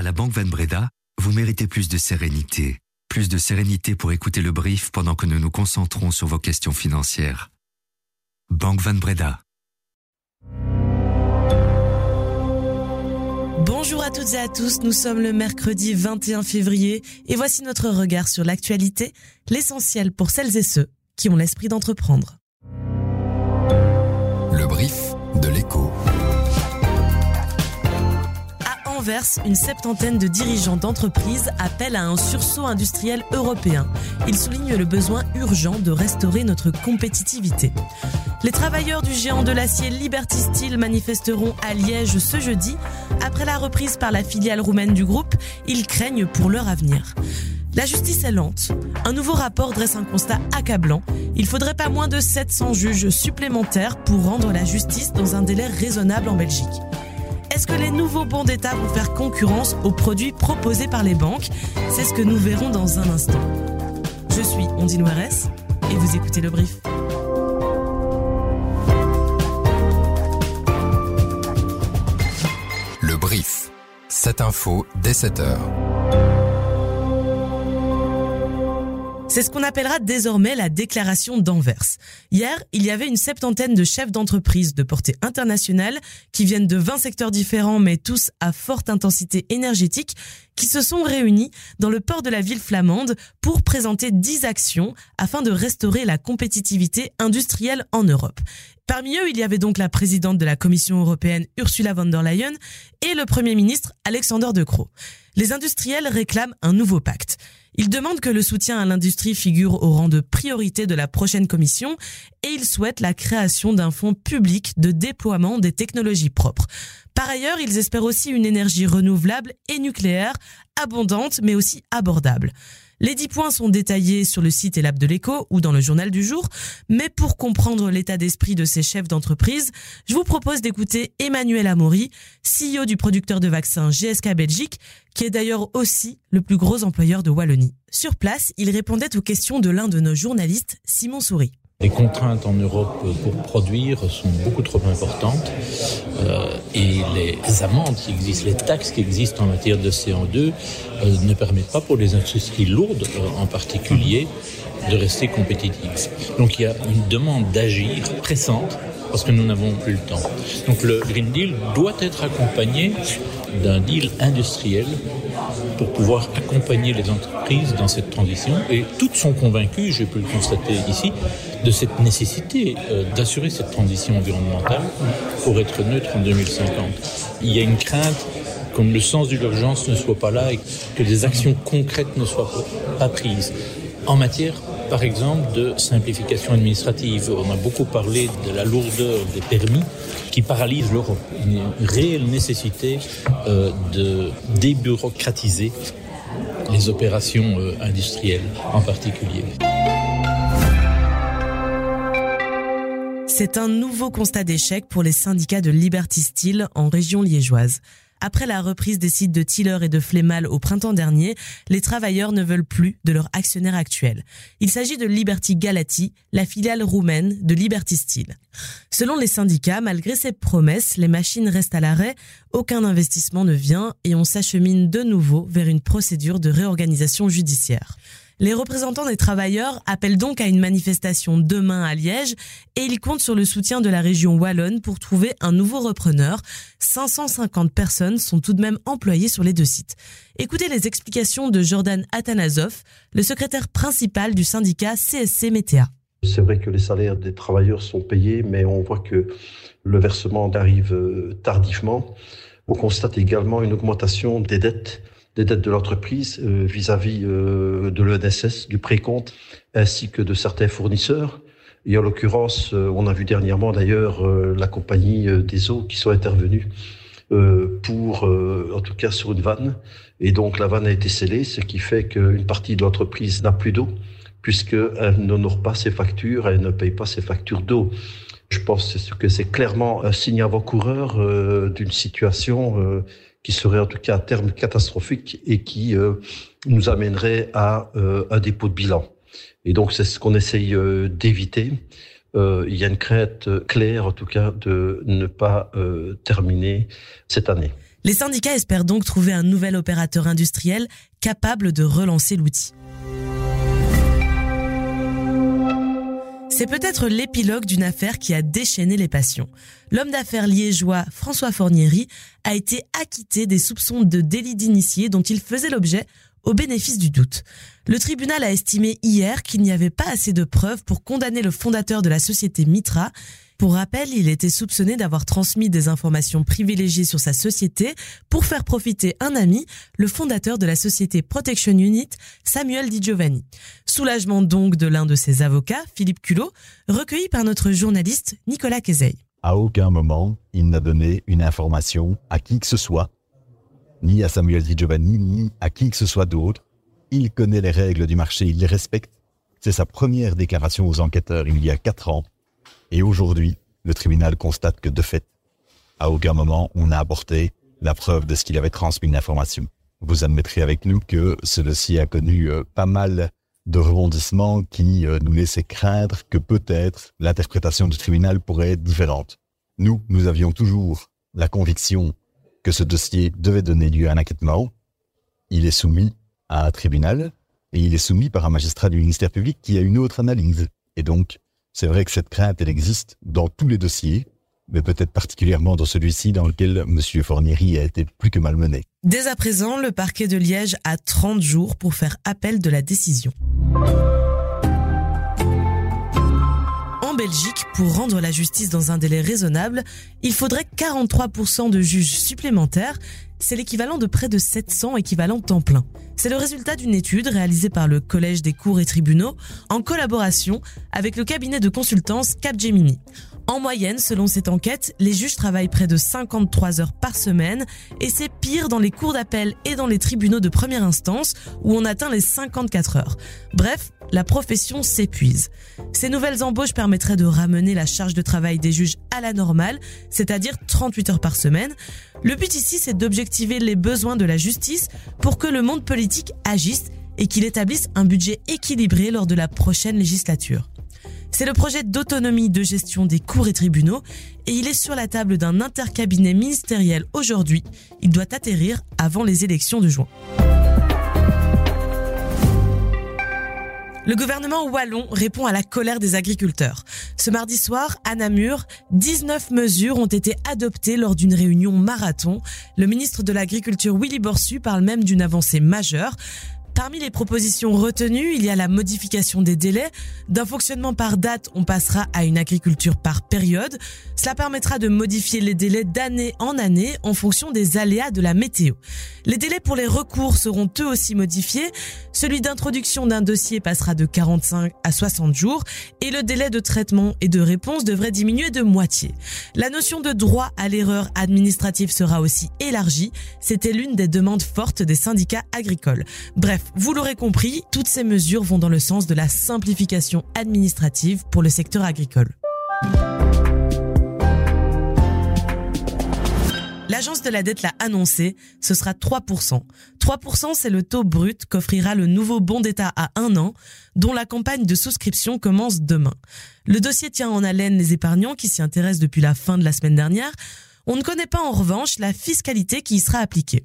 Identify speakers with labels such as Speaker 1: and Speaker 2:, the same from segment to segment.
Speaker 1: À la Banque Van Breda, vous méritez plus de sérénité. Plus de sérénité pour écouter le brief pendant que nous nous concentrons sur vos questions financières. Banque Van Breda.
Speaker 2: Bonjour à toutes et à tous, nous sommes le mercredi 21 février et voici notre regard sur l'actualité, l'essentiel pour celles et ceux qui ont l'esprit d'entreprendre.
Speaker 3: Le brief de l'écho.
Speaker 2: Une septantaine de dirigeants d'entreprises appellent à un sursaut industriel européen. Ils soulignent le besoin urgent de restaurer notre compétitivité. Les travailleurs du géant de l'acier Liberty Steel manifesteront à Liège ce jeudi. Après la reprise par la filiale roumaine du groupe, ils craignent pour leur avenir. La justice est lente. Un nouveau rapport dresse un constat accablant. Il faudrait pas moins de 700 juges supplémentaires pour rendre la justice dans un délai raisonnable en Belgique. Est-ce que les nouveaux bons d'État vont faire concurrence aux produits proposés par les banques? C'est ce que nous verrons dans un instant. Je suis Ondine Warès et vous écoutez le brief.
Speaker 3: Le brief. Cette info dès 7
Speaker 2: C'est ce qu'on appellera désormais la déclaration d'Anvers. Hier, il y avait une septantaine de chefs d'entreprise de portée internationale qui viennent de 20 secteurs différents mais tous à forte intensité énergétique qui se sont réunis dans le port de la ville flamande pour présenter 10 actions afin de restaurer la compétitivité industrielle en Europe. Parmi eux, il y avait donc la présidente de la Commission européenne Ursula von der Leyen et le Premier ministre Alexander De Croo. Les industriels réclament un nouveau pacte. Ils demandent que le soutien à l'industrie figure au rang de priorité de la prochaine commission et ils souhaitent la création d'un fonds public de déploiement des technologies propres. Par ailleurs, ils espèrent aussi une énergie renouvelable et nucléaire, abondante mais aussi abordable. Les dix points sont détaillés sur le site Elab de l'écho ou dans le journal du jour, mais pour comprendre l'état d'esprit de ces chefs d'entreprise, je vous propose d'écouter Emmanuel Amaury, CEO du producteur de vaccins GSK Belgique, qui est d'ailleurs aussi le plus gros employeur de Wallonie. Sur place, il répondait aux questions de l'un de nos journalistes, Simon Souris.
Speaker 4: Les contraintes en Europe pour produire sont beaucoup trop importantes euh, et les amendes qui existent, les taxes qui existent en matière de CO2 euh, ne permettent pas pour les industries lourdes euh, en particulier de rester compétitives. Donc il y a une demande d'agir pressante parce que nous n'avons plus le temps. Donc le Green Deal doit être accompagné d'un deal industriel pour pouvoir accompagner les entreprises dans cette transition. Et toutes sont convaincues, j'ai pu le constater ici, de cette nécessité euh, d'assurer cette transition environnementale pour être neutre en 2050. Il y a une crainte comme le sens de l'urgence ne soit pas là et que des actions concrètes ne soient pas prises en matière par exemple, de simplification administrative. On a beaucoup parlé de la lourdeur des permis qui paralyse l'Europe. Une réelle nécessité euh, de débureaucratiser les opérations euh, industrielles en particulier.
Speaker 2: C'est un nouveau constat d'échec pour les syndicats de Liberty Steel en région liégeoise. Après la reprise des sites de Tiller et de Flémal au printemps dernier, les travailleurs ne veulent plus de leur actionnaire actuel. Il s'agit de Liberty Galati, la filiale roumaine de Liberty Steel. Selon les syndicats, malgré ces promesses, les machines restent à l'arrêt, aucun investissement ne vient et on s'achemine de nouveau vers une procédure de réorganisation judiciaire. Les représentants des travailleurs appellent donc à une manifestation demain à Liège et ils comptent sur le soutien de la région wallonne pour trouver un nouveau repreneur. 550 personnes sont tout de même employées sur les deux sites. Écoutez les explications de Jordan Atanasov, le secrétaire principal du syndicat CSC Météa.
Speaker 5: C'est vrai que les salaires des travailleurs sont payés, mais on voit que le versement arrive tardivement. On constate également une augmentation des dettes des dettes de l'entreprise euh, vis-à-vis euh, de l'ENSS, du précompte, ainsi que de certains fournisseurs. Et en l'occurrence, euh, on a vu dernièrement d'ailleurs la compagnie des eaux qui sont intervenus pour, en tout cas sur une vanne. Et donc la vanne a été scellée, ce qui fait qu'une partie de l'entreprise n'a plus d'eau, puisqu'elle n'honore pas ses factures, elle ne paye pas ses factures d'eau. Je pense que c'est clairement un signe avant-coureur d'une situation qui serait en tout cas à terme catastrophique et qui euh, nous amènerait à euh, un dépôt de bilan. Et donc c'est ce qu'on essaye euh, d'éviter. il y a une crainte claire, en tout cas, de ne pas terminer cette année.
Speaker 2: Les syndicats espèrent donc trouver un nouvel opérateur industriel capable de relancer l'outil. C'est peut-être l'épilogue d'une affaire qui a déchaîné les passions. L'homme d'affaires liégeois François Fornieri a été acquitté des soupçons de délit d'initié dont il faisait l'objet au bénéfice du doute. Le tribunal a estimé hier qu'il n'y avait pas assez de preuves pour condamner le fondateur de la société Mitra. Pour rappel, il était soupçonné d'avoir transmis des informations privilégiées sur sa société pour faire profiter un ami, le fondateur de la société Protection Unit, Samuel Di Giovanni. Soulagement donc de l'un de ses avocats, Philippe Culot, recueilli par notre journaliste Nicolas Kezey.
Speaker 6: À aucun moment, il n'a donné une information à qui que ce soit ni à Samuel Di Giovanni, ni à qui que ce soit d'autre. Il connaît les règles du marché, il les respecte. C'est sa première déclaration aux enquêteurs il y a quatre ans. Et aujourd'hui, le tribunal constate que de fait, à aucun moment on n'a apporté la preuve de ce qu'il avait transmis une information. Vous admettrez avec nous que ce dossier a connu euh, pas mal de rebondissements qui euh, nous laissaient craindre que peut-être l'interprétation du tribunal pourrait être différente. Nous, nous avions toujours la conviction que ce dossier devait donner lieu à un enquêtement, il est soumis à un tribunal et il est soumis par un magistrat du ministère public qui a une autre analyse. Et donc, c'est vrai que cette crainte, elle existe dans tous les dossiers, mais peut-être particulièrement dans celui-ci dans lequel M. Fornieri a été plus que malmené.
Speaker 2: Dès à présent, le parquet de Liège a 30 jours pour faire appel de la décision. Belgique, pour rendre la justice dans un délai raisonnable, il faudrait 43% de juges supplémentaires. C'est l'équivalent de près de 700 équivalents temps plein. C'est le résultat d'une étude réalisée par le Collège des cours et tribunaux en collaboration avec le cabinet de consultance Capgemini. En moyenne, selon cette enquête, les juges travaillent près de 53 heures par semaine et c'est pire dans les cours d'appel et dans les tribunaux de première instance où on atteint les 54 heures. Bref, la profession s'épuise. Ces nouvelles embauches permettraient de ramener la charge de travail des juges à la normale, c'est-à-dire 38 heures par semaine. Le but ici, c'est les besoins de la justice pour que le monde politique agisse et qu'il établisse un budget équilibré lors de la prochaine législature. C'est le projet d'autonomie de gestion des cours et tribunaux et il est sur la table d'un intercabinet ministériel aujourd'hui. Il doit atterrir avant les élections de juin. Le gouvernement wallon répond à la colère des agriculteurs. Ce mardi soir, à Namur, 19 mesures ont été adoptées lors d'une réunion marathon. Le ministre de l'Agriculture Willy Borsu parle même d'une avancée majeure. Parmi les propositions retenues, il y a la modification des délais. D'un fonctionnement par date, on passera à une agriculture par période. Cela permettra de modifier les délais d'année en année en fonction des aléas de la météo. Les délais pour les recours seront eux aussi modifiés. Celui d'introduction d'un dossier passera de 45 à 60 jours et le délai de traitement et de réponse devrait diminuer de moitié. La notion de droit à l'erreur administrative sera aussi élargie. C'était l'une des demandes fortes des syndicats agricoles. Bref, vous l'aurez compris, toutes ces mesures vont dans le sens de la simplification administrative pour le secteur agricole. L'agence de la dette l'a annoncé, ce sera 3%. 3% c'est le taux brut qu'offrira le nouveau bon d'État à un an, dont la campagne de souscription commence demain. Le dossier tient en haleine les épargnants qui s'y intéressent depuis la fin de la semaine dernière. On ne connaît pas en revanche la fiscalité qui y sera appliquée.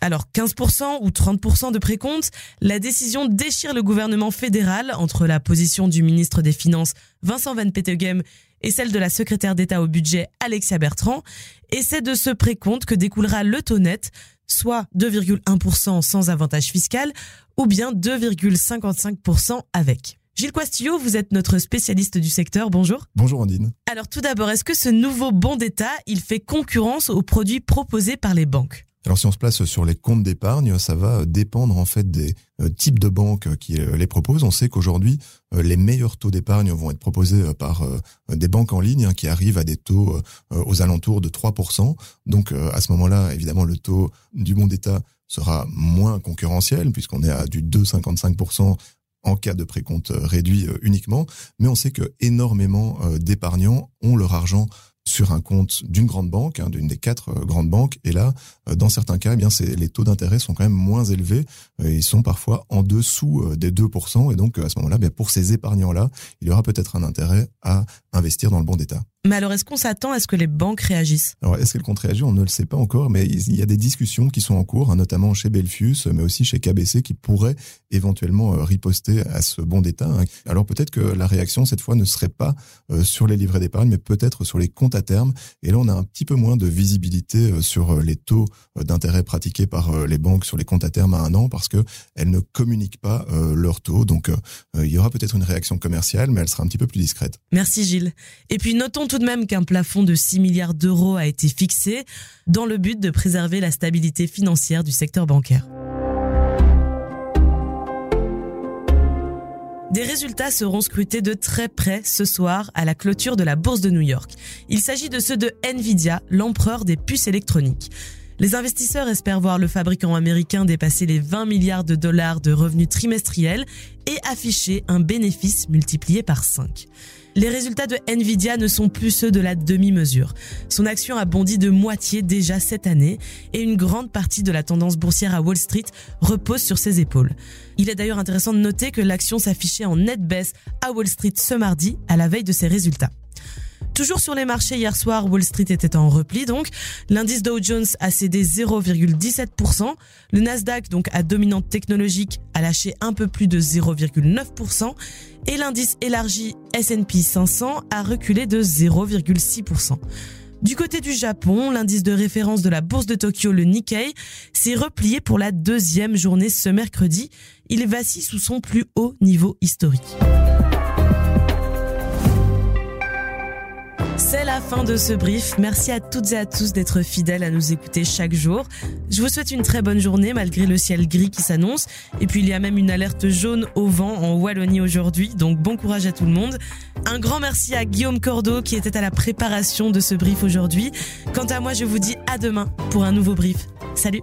Speaker 2: Alors 15% ou 30% de précompte, la décision déchire le gouvernement fédéral entre la position du ministre des Finances Vincent Van Petegem et celle de la secrétaire d'État au budget Alexia Bertrand. Et c'est de ce précompte que découlera le taux net, soit 2,1% sans avantage fiscal ou bien 2,55% avec. Gilles Quastillo, vous êtes notre spécialiste du secteur. Bonjour.
Speaker 7: Bonjour Andine.
Speaker 2: Alors tout d'abord, est-ce que ce nouveau bon d'État, il fait concurrence aux produits proposés par les banques?
Speaker 7: Alors si on se place sur les comptes d'épargne, ça va dépendre en fait des euh, types de banques qui euh, les proposent. On sait qu'aujourd'hui, euh, les meilleurs taux d'épargne vont être proposés par des banques en ligne hein, qui arrivent à des taux aux alentours de 3%. Donc à ce moment-là, évidemment, le taux du bon d'État sera moins concurrentiel puisqu'on est à du 2,55% en cas de précompte réduit uniquement. Mais on sait que énormément d'épargnants ont leur argent sur un compte d'une grande banque, hein, d'une des quatre euh, grandes banques. Et là, euh, dans certains cas, eh bien, les taux d'intérêt sont quand même moins élevés. Euh, ils sont parfois en dessous des 2%. Et donc, à ce moment-là, bien, pour ces épargnants-là, il y aura peut-être un intérêt à investir dans le bon d'État.
Speaker 2: Mais alors, est-ce qu'on s'attend à ce que les banques réagissent?
Speaker 7: Alors, est-ce qu'elles comptent réagir On ne le sait pas encore, mais il y a des discussions qui sont en cours, hein, notamment chez Belfius, mais aussi chez KBC, qui pourraient éventuellement riposter à ce bon d'État. Hein. Alors, peut-être que la réaction, cette fois, ne serait pas sur les livrets d'épargne, mais peut-être sur les comptes à terme. Et là, on a un petit peu moins de visibilité euh, sur euh, les taux euh, d'intérêt pratiqués par les banques sur les comptes à terme à un an parce que elles ne communiquent pas leurs taux. Donc, il y aura peut-être une réaction commerciale, mais elle sera un petit peu plus discrète.
Speaker 2: Merci Gilles. Et puis, notons tout de même qu'un plafond de 6 milliards d'euros a été fixé dans le but de préserver la stabilité financière du secteur bancaire. Des résultats seront scrutés de très près ce soir à la clôture de la bourse de New York. Il s'agit de ceux de Nvidia, l'empereur des puces électroniques. Les investisseurs espèrent voir le fabricant américain dépasser les 20 milliards de dollars de revenus trimestriels et afficher un bénéfice multiplié par 5. Les résultats de Nvidia ne sont plus ceux de la demi-mesure. Son action a bondi de moitié déjà cette année et une grande partie de la tendance boursière à Wall Street repose sur ses épaules. Il est d'ailleurs intéressant de noter que l'action s'affichait en nette baisse à Wall Street ce mardi à la veille de ses résultats. Toujours sur les marchés hier soir, Wall Street était en repli donc. L'indice Dow Jones a cédé 0,17%. Le Nasdaq, donc à dominante technologique, a lâché un peu plus de 0,9%. Et l'indice élargi S&P 500 a reculé de 0,6%. Du côté du Japon, l'indice de référence de la bourse de Tokyo, le Nikkei, s'est replié pour la deuxième journée ce mercredi. Il vacille sous son plus haut niveau historique. C'est la fin de ce brief. Merci à toutes et à tous d'être fidèles à nous écouter chaque jour. Je vous souhaite une très bonne journée malgré le ciel gris qui s'annonce. Et puis il y a même une alerte jaune au vent en Wallonie aujourd'hui. Donc bon courage à tout le monde. Un grand merci à Guillaume Cordeau qui était à la préparation de ce brief aujourd'hui. Quant à moi, je vous dis à demain pour un nouveau brief. Salut